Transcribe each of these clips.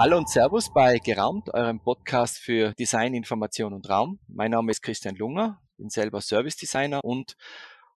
Hallo und Servus bei Geraumt, eurem Podcast für Design, Information und Raum. Mein Name ist Christian Lunger, bin selber Service Designer und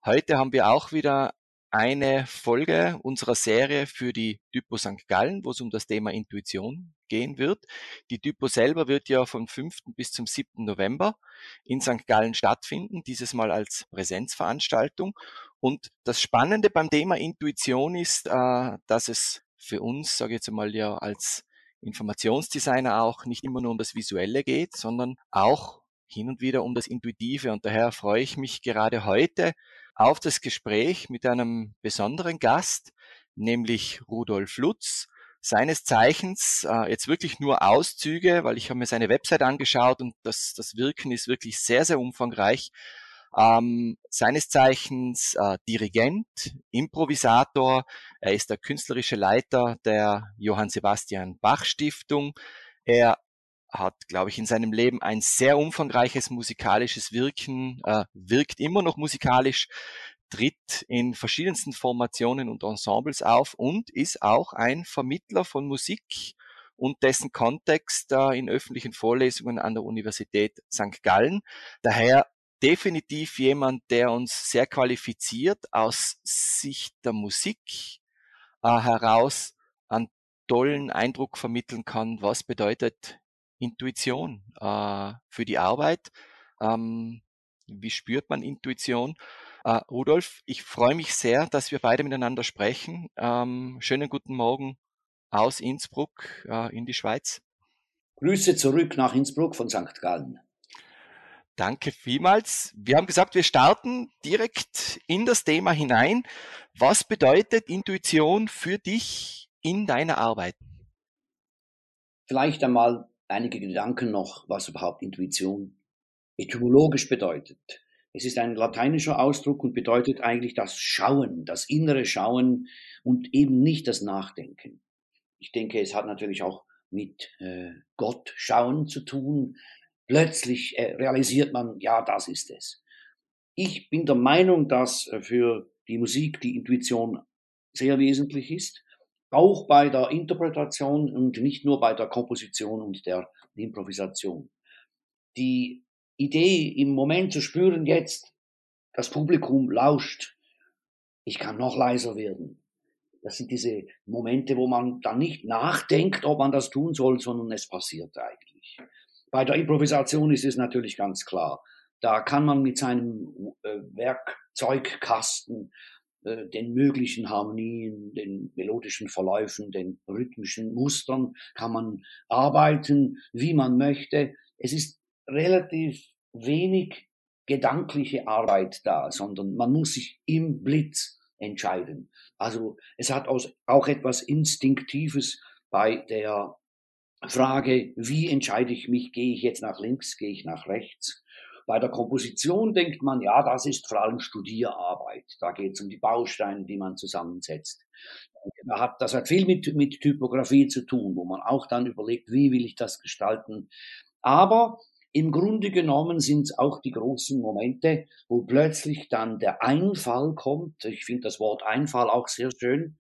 heute haben wir auch wieder eine Folge unserer Serie für die Typo St. Gallen, wo es um das Thema Intuition gehen wird. Die Typo selber wird ja vom 5. bis zum 7. November in St. Gallen stattfinden, dieses Mal als Präsenzveranstaltung. Und das Spannende beim Thema Intuition ist, äh, dass es für uns, sage ich jetzt einmal ja, als Informationsdesigner auch nicht immer nur um das Visuelle geht, sondern auch hin und wieder um das Intuitive. Und daher freue ich mich gerade heute auf das Gespräch mit einem besonderen Gast, nämlich Rudolf Lutz, seines Zeichens äh, jetzt wirklich nur Auszüge, weil ich habe mir seine Website angeschaut und das, das Wirken ist wirklich sehr, sehr umfangreich. Ähm, seines Zeichens äh, Dirigent, Improvisator. Er ist der künstlerische Leiter der Johann Sebastian Bach Stiftung. Er hat, glaube ich, in seinem Leben ein sehr umfangreiches musikalisches Wirken, äh, wirkt immer noch musikalisch, tritt in verschiedensten Formationen und Ensembles auf und ist auch ein Vermittler von Musik und dessen Kontext äh, in öffentlichen Vorlesungen an der Universität St. Gallen. Daher definitiv jemand, der uns sehr qualifiziert aus Sicht der Musik äh, heraus einen tollen Eindruck vermitteln kann, was bedeutet Intuition äh, für die Arbeit. Ähm, wie spürt man Intuition? Äh, Rudolf, ich freue mich sehr, dass wir beide miteinander sprechen. Ähm, schönen guten Morgen aus Innsbruck äh, in die Schweiz. Grüße zurück nach Innsbruck von St. Gallen. Danke vielmals. Wir haben gesagt, wir starten direkt in das Thema hinein. Was bedeutet Intuition für dich in deiner Arbeit? Vielleicht einmal einige Gedanken noch, was überhaupt Intuition etymologisch bedeutet. Es ist ein lateinischer Ausdruck und bedeutet eigentlich das Schauen, das innere Schauen und eben nicht das Nachdenken. Ich denke, es hat natürlich auch mit äh, Gott schauen zu tun, plötzlich äh, realisiert man, ja, das ist es. Ich bin der Meinung, dass äh, für die Musik die Intuition sehr wesentlich ist, auch bei der Interpretation und nicht nur bei der Komposition und der Improvisation. Die Idee im Moment zu spüren, jetzt das Publikum lauscht, ich kann noch leiser werden. Das sind diese Momente, wo man dann nicht nachdenkt, ob man das tun soll, sondern es passiert eigentlich. Bei der Improvisation ist es natürlich ganz klar. Da kann man mit seinem äh, Werkzeugkasten äh, den möglichen Harmonien, den melodischen Verläufen, den rhythmischen Mustern kann man arbeiten, wie man möchte. Es ist relativ wenig gedankliche Arbeit da, sondern man muss sich im Blitz entscheiden. Also es hat auch etwas Instinktives bei der Frage, wie entscheide ich mich, gehe ich jetzt nach links, gehe ich nach rechts. Bei der Komposition denkt man, ja, das ist vor allem Studierarbeit. Da geht es um die Bausteine, die man zusammensetzt. Da hat, das hat viel mit, mit Typografie zu tun, wo man auch dann überlegt, wie will ich das gestalten. Aber im Grunde genommen sind es auch die großen Momente, wo plötzlich dann der Einfall kommt. Ich finde das Wort Einfall auch sehr schön,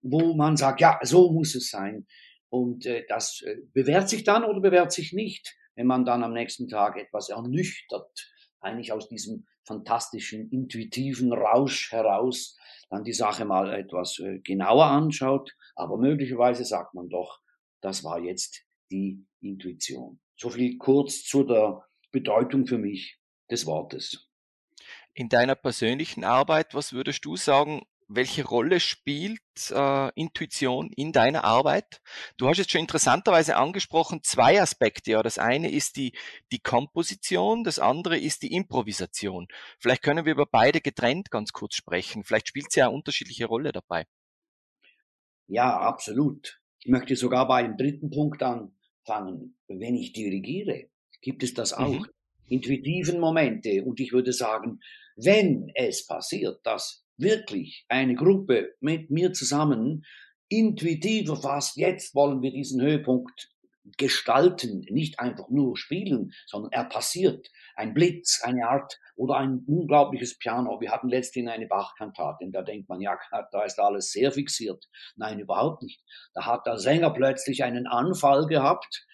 wo man sagt, ja, so muss es sein. Und äh, das äh, bewährt sich dann oder bewährt sich nicht, wenn man dann am nächsten Tag etwas ernüchtert, eigentlich aus diesem fantastischen, intuitiven Rausch heraus, dann die Sache mal etwas äh, genauer anschaut. Aber möglicherweise sagt man doch, das war jetzt die Intuition. So viel kurz zu der Bedeutung für mich des Wortes. In deiner persönlichen Arbeit, was würdest du sagen, welche Rolle spielt äh, Intuition in deiner Arbeit? Du hast jetzt schon interessanterweise angesprochen zwei Aspekte. Ja, das eine ist die, die Komposition, das andere ist die Improvisation. Vielleicht können wir über beide getrennt ganz kurz sprechen. Vielleicht spielt sie ja eine unterschiedliche Rolle dabei. Ja, absolut. Ich möchte sogar bei dem dritten Punkt anfangen. Wenn ich dirigiere, gibt es das auch. Mhm. Intuitiven Momente. Und ich würde sagen, wenn es passiert, dass wirklich eine Gruppe mit mir zusammen intuitiv erfasst, jetzt wollen wir diesen Höhepunkt gestalten, nicht einfach nur spielen, sondern er passiert. Ein Blitz, eine Art oder ein unglaubliches Piano. Wir hatten letztens eine Bach-Kantate, da denkt man, ja, da ist alles sehr fixiert. Nein, überhaupt nicht. Da hat der Sänger plötzlich einen Anfall gehabt,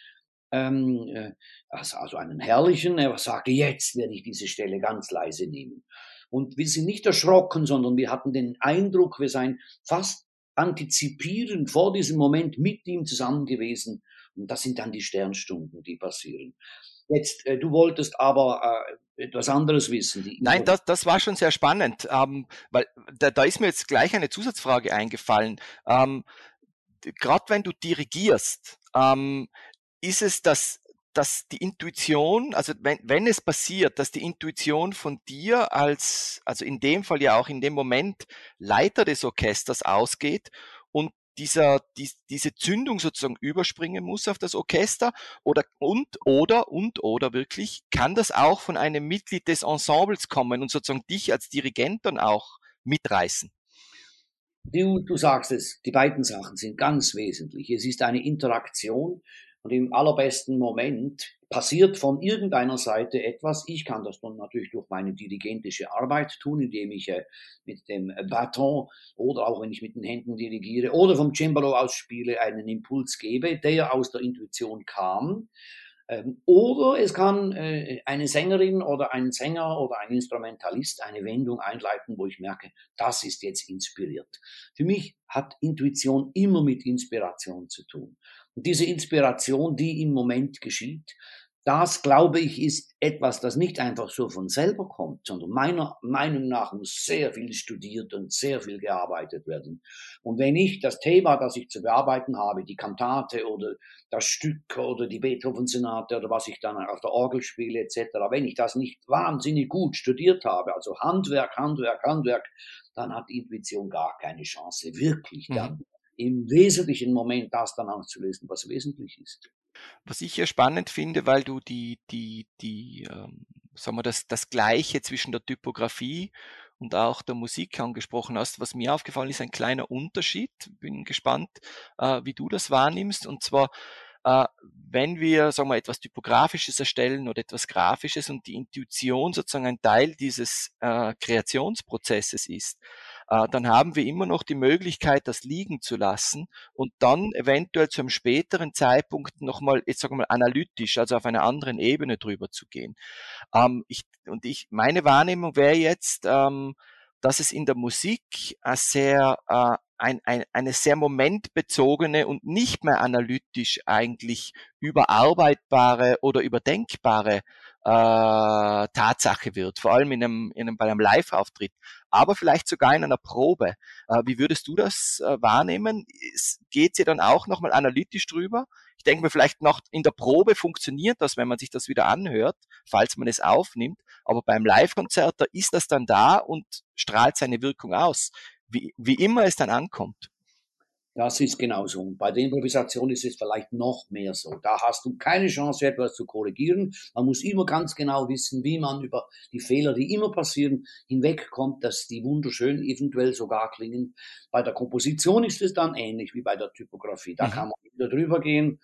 ähm, äh, also einen herrlichen, er sagte, jetzt werde ich diese Stelle ganz leise nehmen. Und wir sind nicht erschrocken, sondern wir hatten den Eindruck, wir seien fast antizipierend vor diesem Moment mit ihm zusammen gewesen. Und das sind dann die Sternstunden, die passieren. Jetzt, äh, du wolltest aber äh, etwas anderes wissen. Nein, das, das war schon sehr spannend, ähm, weil da, da ist mir jetzt gleich eine Zusatzfrage eingefallen. Ähm, Gerade wenn du dirigierst, ähm, ist es das dass die Intuition, also wenn, wenn es passiert, dass die Intuition von dir als, also in dem Fall ja auch in dem Moment Leiter des Orchesters ausgeht und dieser, die, diese Zündung sozusagen überspringen muss auf das Orchester oder und oder und oder wirklich kann das auch von einem Mitglied des Ensembles kommen und sozusagen dich als Dirigent dann auch mitreißen? Du, du sagst es, die beiden Sachen sind ganz wesentlich. Es ist eine Interaktion und im allerbesten Moment passiert von irgendeiner Seite etwas. Ich kann das dann natürlich durch meine dirigentische Arbeit tun, indem ich äh, mit dem Baton oder auch wenn ich mit den Händen dirigiere oder vom Cembalo aus spiele, einen Impuls gebe, der aus der Intuition kam. Ähm, oder es kann äh, eine Sängerin oder ein Sänger oder ein Instrumentalist eine Wendung einleiten, wo ich merke, das ist jetzt inspiriert. Für mich hat Intuition immer mit Inspiration zu tun. Und diese Inspiration, die im Moment geschieht, das, glaube ich, ist etwas, das nicht einfach so von selber kommt, sondern meiner Meinung nach muss sehr viel studiert und sehr viel gearbeitet werden. Und wenn ich das Thema, das ich zu bearbeiten habe, die Kantate oder das Stück oder die Beethoven-Sonate oder was ich dann auf der Orgel spiele etc., wenn ich das nicht wahnsinnig gut studiert habe, also Handwerk, Handwerk, Handwerk, dann hat Intuition gar keine Chance, wirklich dann mhm im wesentlichen Moment das dann auszulösen, was wesentlich ist. Was ich ja spannend finde, weil du die, die, die, ähm, sagen wir, das, das Gleiche zwischen der Typografie und auch der Musik angesprochen hast. Was mir aufgefallen ist, ein kleiner Unterschied. Bin gespannt, äh, wie du das wahrnimmst. Und zwar, wenn wir, sagen wir, etwas Typografisches erstellen oder etwas Grafisches und die Intuition sozusagen ein Teil dieses äh, Kreationsprozesses ist, äh, dann haben wir immer noch die Möglichkeit, das liegen zu lassen und dann eventuell zu einem späteren Zeitpunkt nochmal, jetzt sagen wir mal, analytisch, also auf einer anderen Ebene drüber zu gehen. Ähm, ich, und ich, meine Wahrnehmung wäre jetzt, ähm, dass es in der Musik sehr äh, ein, eine sehr momentbezogene und nicht mehr analytisch eigentlich überarbeitbare oder überdenkbare äh, Tatsache wird, vor allem in einem, in einem, bei einem Live-Auftritt, aber vielleicht sogar in einer Probe. Äh, wie würdest du das äh, wahrnehmen? Geht sie dann auch nochmal analytisch drüber? Ich denke mir vielleicht noch in der Probe funktioniert das, wenn man sich das wieder anhört, falls man es aufnimmt, aber beim Live-Konzert, da ist das dann da und strahlt seine Wirkung aus, wie, wie immer es dann ankommt. Das ist genauso. Und bei der Improvisation ist es vielleicht noch mehr so. Da hast du keine Chance, etwas zu korrigieren. Man muss immer ganz genau wissen, wie man über die Fehler, die immer passieren, hinwegkommt, dass die wunderschön eventuell sogar klingen. Bei der Komposition ist es dann ähnlich wie bei der Typografie. Da mhm. kann man wieder drüber gehen.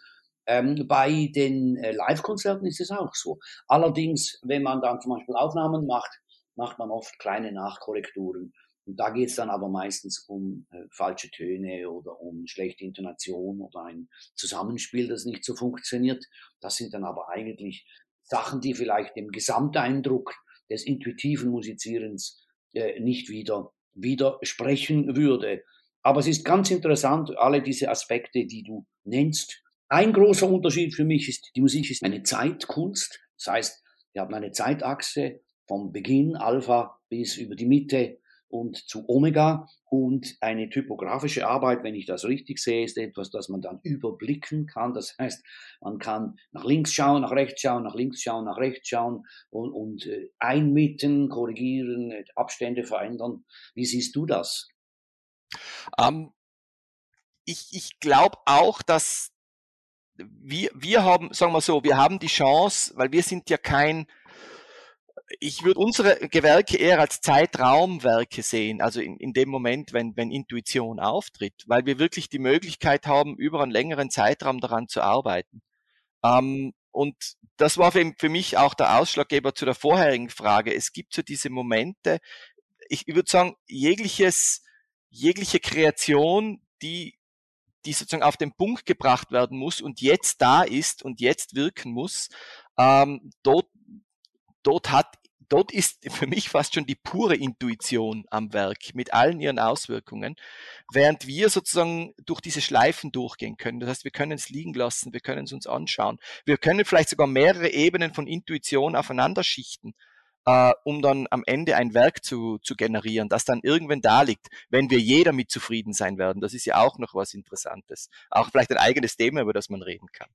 Ähm, bei den äh, Live-Konzerten ist es auch so. Allerdings, wenn man dann zum Beispiel Aufnahmen macht, macht man oft kleine Nachkorrekturen. Und da geht es dann aber meistens um äh, falsche Töne oder um schlechte Intonation oder ein Zusammenspiel, das nicht so funktioniert. Das sind dann aber eigentlich Sachen, die vielleicht dem Gesamteindruck des intuitiven Musizierens äh, nicht wieder widersprechen würde. Aber es ist ganz interessant, alle diese Aspekte, die du nennst. Ein großer Unterschied für mich ist, die Musik ist eine Zeitkunst. Das heißt, wir haben eine Zeitachse vom Beginn Alpha bis über die Mitte und zu Omega. Und eine typografische Arbeit, wenn ich das richtig sehe, ist etwas, das man dann überblicken kann. Das heißt, man kann nach links schauen, nach rechts schauen, nach links schauen, nach rechts schauen und, und äh, einmitten, korrigieren, äh, Abstände verändern. Wie siehst du das? Um, ähm, ich ich glaube auch, dass wir, wir haben, sagen wir so, wir haben die Chance, weil wir sind ja kein ich würde unsere Gewerke eher als Zeitraumwerke sehen, also in, in dem Moment, wenn, wenn Intuition auftritt, weil wir wirklich die Möglichkeit haben, über einen längeren Zeitraum daran zu arbeiten. Ähm, und das war für, für, mich auch der Ausschlaggeber zu der vorherigen Frage. Es gibt so diese Momente, ich, ich würde sagen, jegliches, jegliche Kreation, die, die sozusagen auf den Punkt gebracht werden muss und jetzt da ist und jetzt wirken muss, ähm, dort, dort hat dort ist für mich fast schon die pure Intuition am Werk mit allen ihren Auswirkungen, während wir sozusagen durch diese Schleifen durchgehen können. Das heißt, wir können es liegen lassen, wir können es uns anschauen. Wir können vielleicht sogar mehrere Ebenen von Intuition aufeinander schichten, äh, um dann am Ende ein Werk zu, zu generieren, das dann irgendwann da liegt, wenn wir jeder mit zufrieden sein werden. Das ist ja auch noch was Interessantes. Auch vielleicht ein eigenes Thema, über das man reden kann.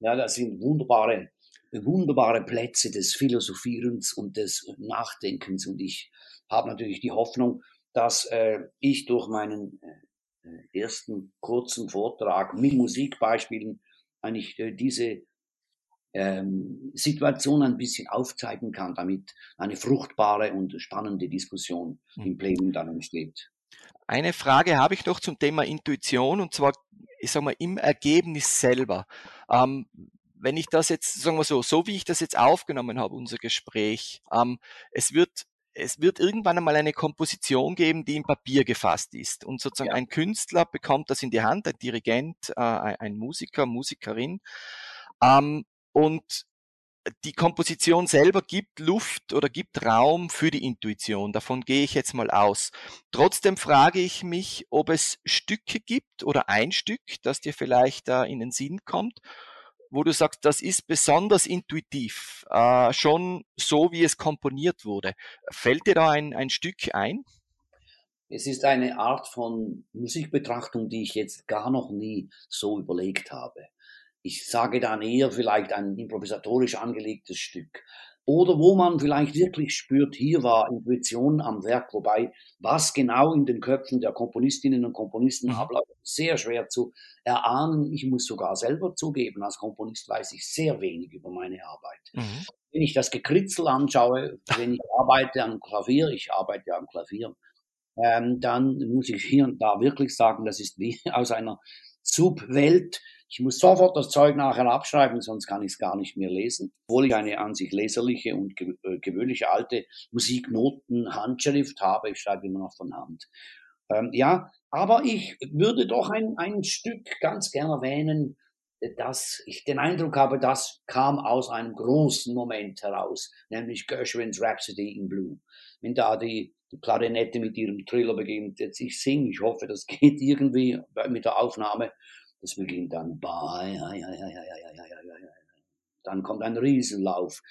Ja, das sind wunderbare wunderbare Plätze des Philosophierens und des Nachdenkens. Und ich habe natürlich die Hoffnung, dass äh, ich durch meinen äh, ersten kurzen Vortrag mit Musikbeispielen eigentlich äh, diese ähm, Situation ein bisschen aufzeigen kann, damit eine fruchtbare und spannende Diskussion mhm. im Plenum dann entsteht. Eine Frage habe ich noch zum Thema Intuition und zwar, ich sag mal, im Ergebnis selber. Ähm, wenn ich das jetzt, sagen wir so, so wie ich das jetzt aufgenommen habe, unser Gespräch, ähm, es wird es wird irgendwann einmal eine Komposition geben, die im Papier gefasst ist. Und sozusagen ja. ein Künstler bekommt das in die Hand, ein Dirigent, äh, ein Musiker, Musikerin. Ähm, und die Komposition selber gibt Luft oder gibt Raum für die Intuition. Davon gehe ich jetzt mal aus. Trotzdem frage ich mich, ob es Stücke gibt oder ein Stück, das dir vielleicht äh, in den Sinn kommt, wo du sagst, das ist besonders intuitiv, äh, schon so, wie es komponiert wurde. Fällt dir da ein, ein Stück ein? Es ist eine Art von Musikbetrachtung, die ich jetzt gar noch nie so überlegt habe. Ich sage dann eher vielleicht ein improvisatorisch angelegtes Stück oder wo man vielleicht wirklich spürt, hier war Intuition am Werk, wobei was genau in den Köpfen der Komponistinnen und Komponisten mhm. abläuft, sehr schwer zu erahnen. Ich muss sogar selber zugeben, als Komponist weiß ich sehr wenig über meine Arbeit. Mhm. Wenn ich das Gekritzel anschaue, wenn ich arbeite am Klavier, ich arbeite ja am Klavier, ähm, dann muss ich hier und da wirklich sagen, das ist wie aus einer Subwelt, ich muss sofort das Zeug nachher abschreiben, sonst kann ich es gar nicht mehr lesen. Obwohl ich eine an sich leserliche und äh, gewöhnliche alte Musiknoten-Handschrift habe, ich schreibe immer noch von Hand. Ähm, ja, aber ich würde doch ein, ein Stück ganz gerne erwähnen, dass ich den Eindruck habe, das kam aus einem großen Moment heraus, nämlich Gershwins Rhapsody in Blue. Wenn da die, Klarinette mit ihrem Triller beginnt, jetzt ich singe, ich hoffe, das geht irgendwie mit der Aufnahme, das beginnt dann bei, dann kommt ein Riesenlauf.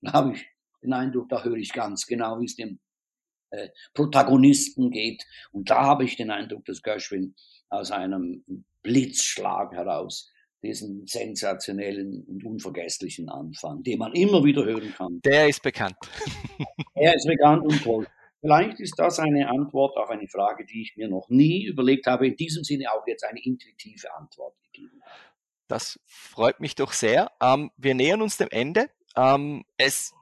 Da habe ich den Eindruck, da höre ich ganz genau, wie es dem äh, Protagonisten geht. Und da habe ich den Eindruck, dass Gershwin aus einem Blitzschlag heraus diesen sensationellen und unvergesslichen Anfang, den man immer wieder hören kann. Der ist bekannt. er ist bekannt und toll. Vielleicht ist das eine Antwort auf eine Frage, die ich mir noch nie überlegt habe, in diesem Sinne auch jetzt eine intuitive Antwort gegeben Das freut mich doch sehr. Ähm, wir nähern uns dem Ende. Ähm, es,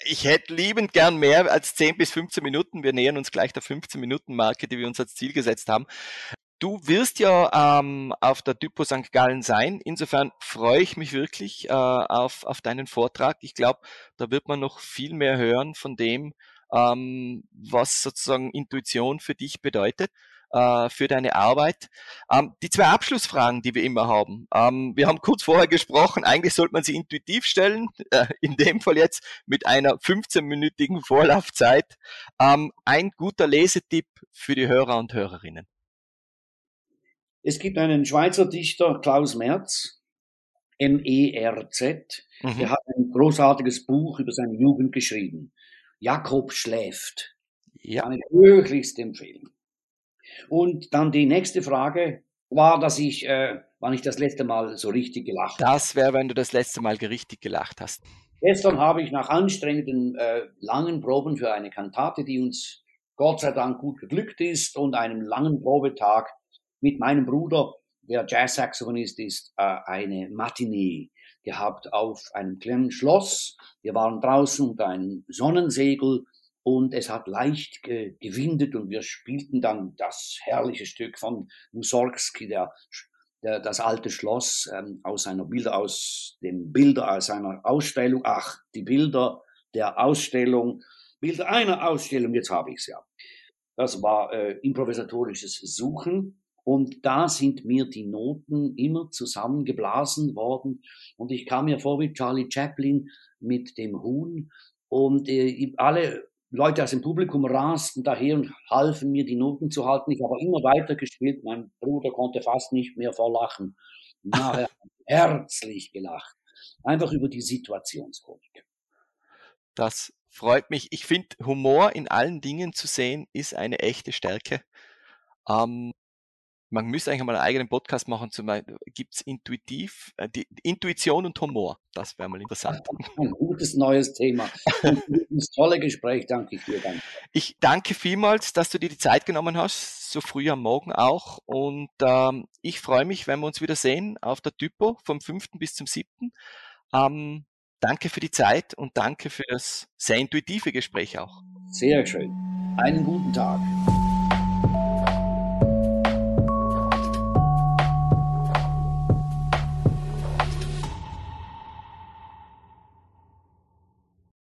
ich hätte liebend gern mehr als 10 bis 15 Minuten. Wir nähern uns gleich der 15 Minuten Marke, die wir uns als Ziel gesetzt haben. Du wirst ja ähm, auf der Typo St. Gallen sein. Insofern freue ich mich wirklich äh, auf, auf deinen Vortrag. Ich glaube, da wird man noch viel mehr hören von dem, ähm, was sozusagen Intuition für dich bedeutet, äh, für deine Arbeit. Ähm, die zwei Abschlussfragen, die wir immer haben. Ähm, wir haben kurz vorher gesprochen, eigentlich sollte man sie intuitiv stellen, äh, in dem Fall jetzt mit einer 15-minütigen Vorlaufzeit. Ähm, ein guter Lesetipp für die Hörer und Hörerinnen. Es gibt einen Schweizer Dichter, Klaus Merz, M-E-R-Z, mhm. der hat ein großartiges Buch über seine Jugend geschrieben. Jakob schläft. Ja. Kann ich höchlichst empfehlen. Und dann die nächste Frage war, dass ich, äh, wann ich das letzte Mal so richtig gelacht habe. Das wäre, wenn du das letzte Mal richtig gelacht hast. Gestern habe ich nach anstrengenden, äh, langen Proben für eine Kantate, die uns Gott sei Dank gut geglückt ist und einem langen Probetag mit meinem Bruder der Jazz-Saxophonist ist, äh, eine Matinee gehabt auf einem kleinen Schloss. Wir waren draußen unter einem Sonnensegel und es hat leicht ge gewindet und wir spielten dann das herrliche Stück von Mussorgsky, der, der das alte Schloss ähm, aus einer Bilder aus dem Bilder aus einer Ausstellung. Ach, die Bilder der Ausstellung, Bilder einer Ausstellung. Jetzt habe ich es ja. Das war äh, improvisatorisches Suchen und da sind mir die Noten immer zusammengeblasen worden. Und ich kam mir vor wie Charlie Chaplin mit dem Huhn. Und äh, alle Leute aus dem Publikum rasten daher und halfen mir, die Noten zu halten. Ich habe immer weiter gespielt. Mein Bruder konnte fast nicht mehr vor Lachen. Nachher herzlich gelacht. Einfach über die Situationskomik. Das freut mich. Ich finde, Humor in allen Dingen zu sehen, ist eine echte Stärke. Ähm, man müsste eigentlich mal einen eigenen Podcast machen, zum gibt es intuitiv, äh, die Intuition und Humor. Das wäre mal interessant. Ein gutes neues Thema. Das tolle Gespräch, danke ich dir. Danke. Ich danke vielmals, dass du dir die Zeit genommen hast, so früh am Morgen auch. Und ähm, ich freue mich, wenn wir uns wieder sehen auf der Typo vom 5. bis zum 7. Ähm, danke für die Zeit und danke für das sehr intuitive Gespräch auch. Sehr schön. Einen guten Tag.